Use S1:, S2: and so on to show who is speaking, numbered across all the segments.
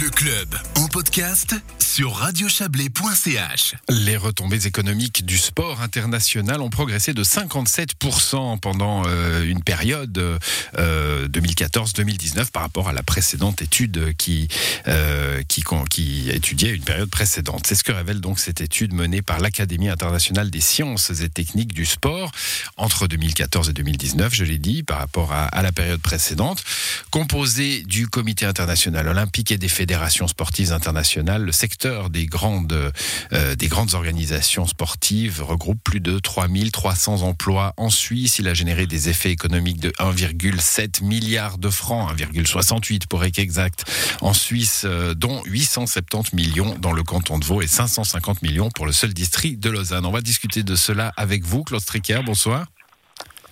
S1: Le club en podcast sur radiochablais.ch.
S2: Les retombées économiques du sport international ont progressé de 57% pendant euh, une période euh, 2014-2019 par rapport à la précédente étude qui, euh, qui étudiait une période précédente. C'est ce que révèle donc cette étude menée par l'Académie internationale des sciences et techniques du sport entre 2014 et 2019, je l'ai dit, par rapport à, à la période précédente, composée du Comité international olympique et des fédérations sportives internationales, le secteur des grandes, euh, des grandes organisations sportives regroupe plus de 3300 emplois en Suisse. Il a généré des effets économiques de 1,7 milliard de francs, 1,68 pour être exact, en Suisse, euh, dont 870 millions dans le canton de Vaud et 550 millions pour le seul district de Lausanne. On va discuter de cela avec vous, Claude Stricker. Bonsoir.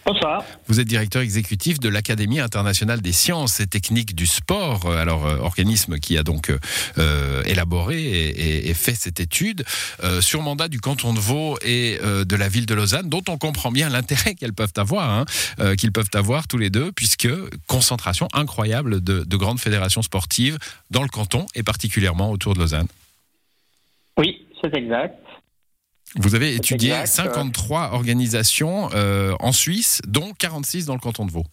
S3: Bonsoir.
S2: Vous êtes directeur exécutif de l'Académie internationale des sciences et techniques du sport, alors euh, organisme qui a donc euh, élaboré et, et, et, fait cette étude euh, sur mandat du canton de Vaud et euh, de la ville de Lausanne, dont on comprend bien l'intérêt qu'elles peuvent avoir, hein, euh, qu'ils peuvent avoir tous les deux, puisque concentration incroyable de, de grandes fédérations sportives dans le canton et particulièrement autour de Lausanne.
S3: Oui, c'est exact.
S2: Vous avez étudié exact. 53 organisations euh, en Suisse, dont 46 dans le canton de Vaud.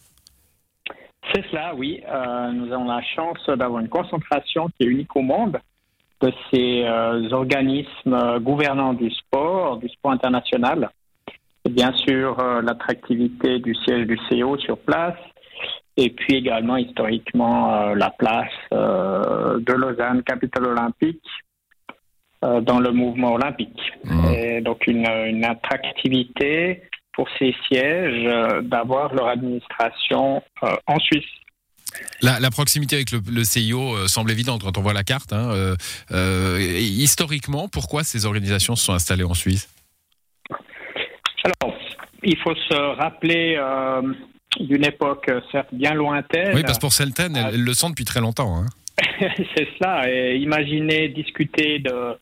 S3: C'est cela, oui. Euh, nous avons la chance d'avoir une concentration qui est unique au monde de ces euh, organismes gouvernants du sport, du sport international. Et bien sûr, l'attractivité du siège du CO sur place, et puis également historiquement la place de Lausanne, capitale olympique, dans le mouvement olympique. Mmh. Et donc une, une, attractivité pour ces sièges euh, d'avoir leur administration euh, en Suisse.
S2: La, la, proximité avec le, le CIO euh, semble évidente quand on voit la carte. Hein. Euh, euh, historiquement, pourquoi ces organisations se sont installées en Suisse?
S3: Alors, il faut se rappeler d'une époque certes bien lointaine.
S2: Oui, parce que pour certaines, elles, elles le sont depuis très longtemps. Hein.
S3: C'est cela. Et imaginez discuter de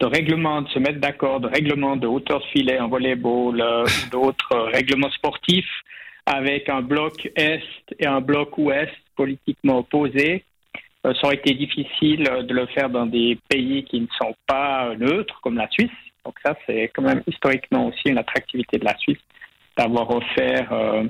S3: de règlements, de se mettre d'accord, de règlements de hauteur de filet en volleyball, euh, d'autres règlements sportifs avec un bloc Est et un bloc Ouest politiquement opposés. Euh, ça aurait été difficile de le faire dans des pays qui ne sont pas neutres, comme la Suisse. Donc ça, c'est quand même historiquement aussi une attractivité de la Suisse d'avoir offert euh,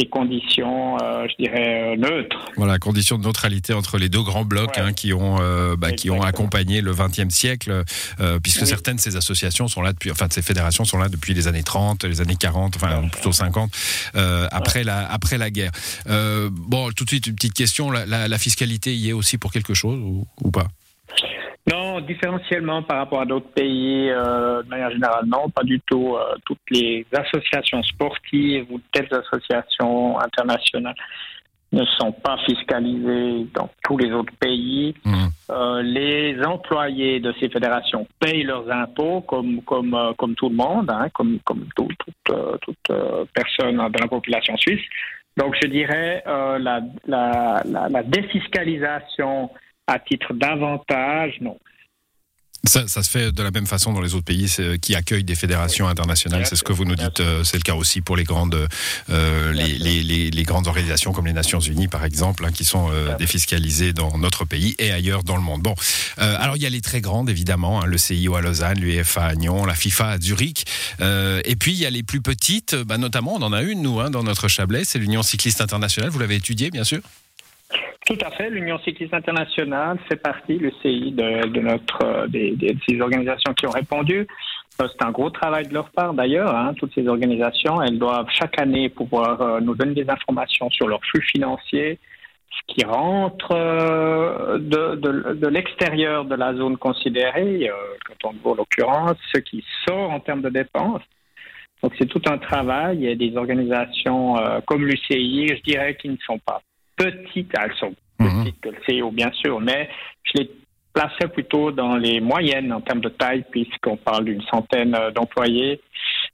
S3: ces conditions, euh, je dirais, euh, neutres.
S2: Voilà, conditions de neutralité entre les deux grands blocs ouais. hein, qui, ont, euh, bah, qui ont accompagné le XXe siècle, euh, puisque oui. certaines de ces associations sont là depuis, enfin, de ces fédérations sont là depuis les années 30, les années 40, enfin, plutôt 50, euh, après, ouais. la, après la guerre. bon, tout de suite, une petite question, la, la, la, fiscalité y est aussi pour quelque chose ou, ou pas?
S3: Non, différentiellement par rapport à d'autres pays, euh, de manière générale, non, pas du tout. Euh, toutes les associations sportives ou telles associations internationales ne sont pas fiscalisées dans tous les autres pays. Mmh. Euh, les employés de ces fédérations payent leurs impôts comme, comme, comme tout le monde, hein, comme, comme tout, toute, toute personne de la population suisse. Donc je dirais la, la, la, la défiscalisation à titre d'avantage, non.
S2: Ça, ça, se fait de la même façon dans les autres pays qui accueillent des fédérations oui. internationales. C'est ce que vous nous dites. Euh, c'est le cas aussi pour les grandes, euh, les, les, les, les, grandes organisations comme les Nations Unies, par exemple, hein, qui sont euh, défiscalisées dans notre pays et ailleurs dans le monde. Bon, euh, alors il y a les très grandes, évidemment, hein, le CIO à Lausanne, l'UEFA à Nyon, la FIFA à Zurich. Euh, et puis il y a les plus petites, bah, notamment, on en a une, nous, hein, dans notre Chablais, c'est l'Union cycliste internationale. Vous l'avez étudiée, bien sûr?
S3: Tout à fait. L'Union cycliste internationale fait partie, le CI, de, notre, euh, des, des, de ces organisations qui ont répondu. Euh, c'est un gros travail de leur part d'ailleurs. Hein, toutes ces organisations, elles doivent chaque année pouvoir euh, nous donner des informations sur leurs flux financiers, ce qui rentre de, de, l'extérieur de la zone considérée, quand on voit l'occurrence, ce qui sort en termes de dépenses. Donc c'est tout un travail. Il y a des organisations comme l'UCI, je dirais, qui ne sont pas petites, elles sont mhm. que le CEO bien sûr, mais je les placerais plutôt dans les moyennes en termes de taille, puisqu'on parle d'une centaine d'employés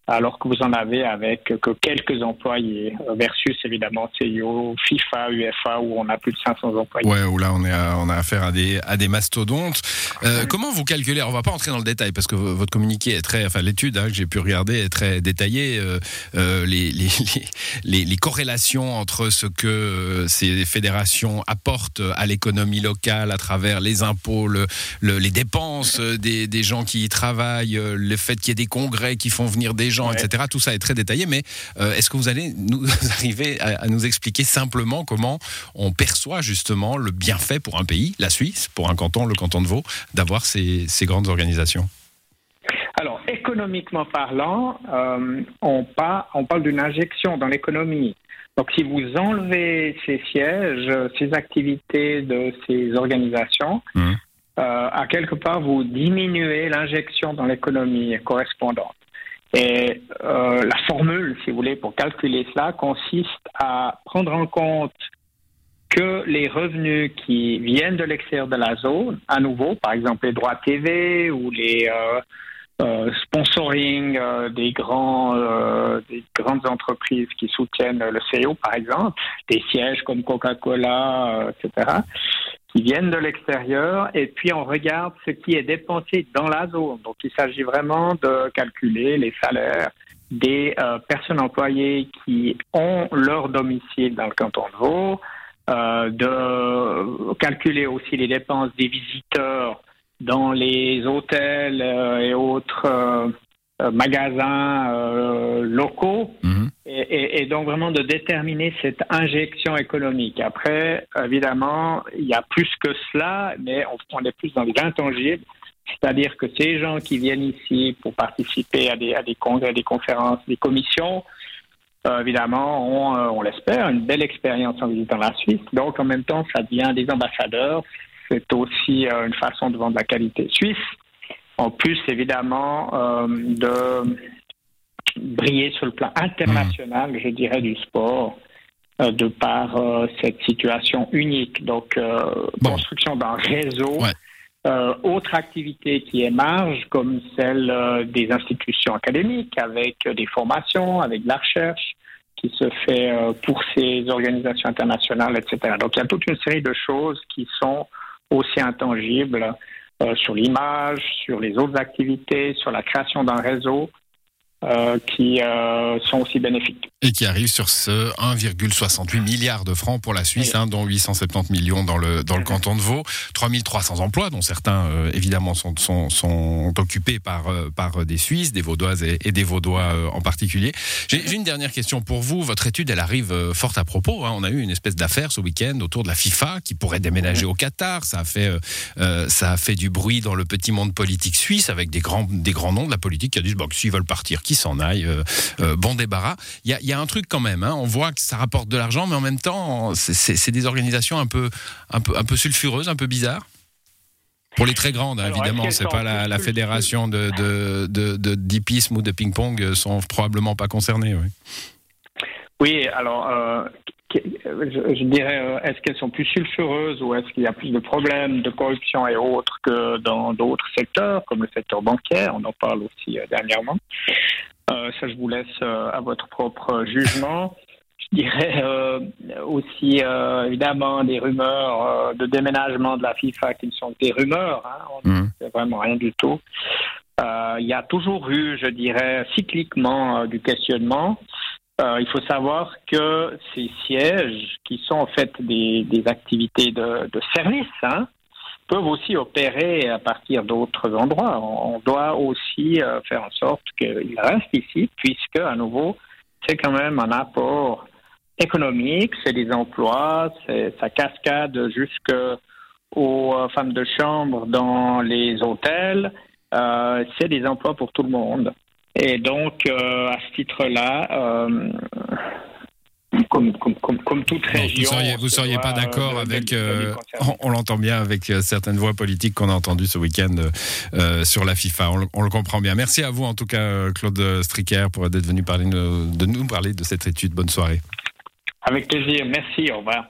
S3: alors que vous en avez avec que quelques employés, versus évidemment CIO, FIFA, UFA, où on a plus de 500 employés.
S2: Ouais, où là on, est on a affaire à des, à des mastodontes. Euh, comment vous calculez On va pas entrer dans le détail parce que votre communiqué est très, enfin l'étude hein, que j'ai pu regarder est très détaillée. Euh, euh, les, les, les, les, corrélations entre ce que ces fédérations apportent à l'économie locale à travers les impôts, le, les dépenses des, des gens qui y travaillent, le fait qu'il y ait des congrès qui font venir des gens, etc. Tout ça est très détaillé, mais euh, est-ce que vous allez nous arriver à, nous expliquer simplement comment on perçoit justement le bienfait pour un pays, la Suisse, pour un canton, le canton de Vaud, d'avoir ces, grandes organisations?
S3: Alors, économiquement parlant, euh, on, parle d'une injection dans l'économie. Donc, si vous enlevez ces sièges, ces activités de ces organisations, mmh. euh, à quelque part, vous diminuez l'injection dans l'économie correspondante. Et euh, la formule, si vous voulez, pour calculer cela, consiste à prendre en compte que les revenus qui viennent de l'extérieur de la zone, à nouveau, par exemple les droits TV ou les euh, euh sponsoring euh, des, grands, des grandes entreprises qui soutiennent le CEO, par exemple, des sièges comme Coca-Cola, etc., qui viennent de l'extérieur et puis on regarde ce qui est dépensé dans la zone. Donc il s'agit vraiment de calculer les salaires des euh, personnes employées qui ont leur domicile dans le canton de Vaud, euh, de calculer aussi les dépenses des visiteurs dans les hôtels euh, et autres magasins locaux. Mhm et, donc vraiment de déterminer cette injection économique. Après, évidemment, il y a plus que cela, mais on, est plus dans l'intangible. C'est-à-dire que ces gens qui viennent ici pour participer à des, à des congrès, des conférences, des commissions, euh, évidemment, ont, euh, on l'espère, une belle expérience en visitant la Suisse. Donc, en même temps, ça devient des ambassadeurs. C'est aussi euh, une façon de vendre la qualité suisse. En plus, évidemment, de briller sur le plan international, je dirais, du sport euh, de par euh, cette situation unique. Donc, euh, construction d'un réseau. autre activité qui émerge, comme celle des institutions académiques, avec des formations, avec de la recherche qui se fait pour ces organisations internationales, etc. Donc il y a toute une série de choses qui sont aussi intangibles sur l'image, sur les autres activités, sur la création d'un réseau euh, qui euh, sont aussi bénéfiques.
S2: Et qui arrivent sur ce 1,68 milliard de francs pour la Suisse, hein, dont 870 millions dans le, dans le canton de Vaud, 3300 emplois, dont certains euh, évidemment sont, sont, sont, occupés par, par des Suisses, des Vaudoises et, des Vaudois en particulier. J'ai une dernière question pour vous. Votre étude, elle arrive fort à propos. Hein. On a eu une espèce d'affaire ce week-end autour de la FIFA qui pourrait déménager au Qatar. Ça a, fait, ça a fait du bruit dans le petit monde politique suisse avec des grands, des grands noms de la politique qui a dit bon, s'ils veulent partir, qui s'en aille. Euh, euh, bon débarras. Il y a, un truc quand même. Hein. On voit que ça rapporte de l'argent, mais en même temps, c'est des organisations un peu, un peu, un peu sulfureuses, un peu bizarres. Pour les très grandes, hein, évidemment, c'est pas la, fédération de, de, d'hippisme ou de ping-pong euh, sont probablement pas concernées.
S3: Oui, oui alors je, dirais, est-ce qu'elles sont plus sulfureuses ou est-ce qu'il y a plus de problèmes de corruption et autres que dans d'autres secteurs, comme le secteur bancaire? On en parle aussi dernièrement. Euh, ça, je vous laisse euh, à votre propre jugement. Je dirais euh, aussi, évidemment, des rumeurs de déménagement de la FIFA qui ne sont que des rumeurs. Hein, on mmh. ne vraiment rien du tout. Il y a toujours eu, je dirais, cycliquement du questionnement. Il faut savoir que ces sièges, qui sont en fait des, des activités de, de service, hein, peuvent aussi opérer à partir d'autres endroits. On doit aussi euh, faire en sorte qu'ils restent ici, puisque, à nouveau, c'est quand même un apport économique, c'est des emplois, ça cascade jusqu'aux euh, femmes de chambre dans les hôtels, euh, c'est des emplois pour tout le monde. Et donc, à ce titre-là, comme, comme, comme, toute région.
S2: vous ne seriez, pas d'accord avec, euh, on, l'entend bien avec euh, certaines voix politiques qu'on a entendues ce week-end euh, sur la FIFA, on, le comprend bien. Merci à vous en tout cas, Claude Stricker, pour être venu parler, de nous parler de cette étude. Bonne soirée.
S3: Avec plaisir, merci, au revoir.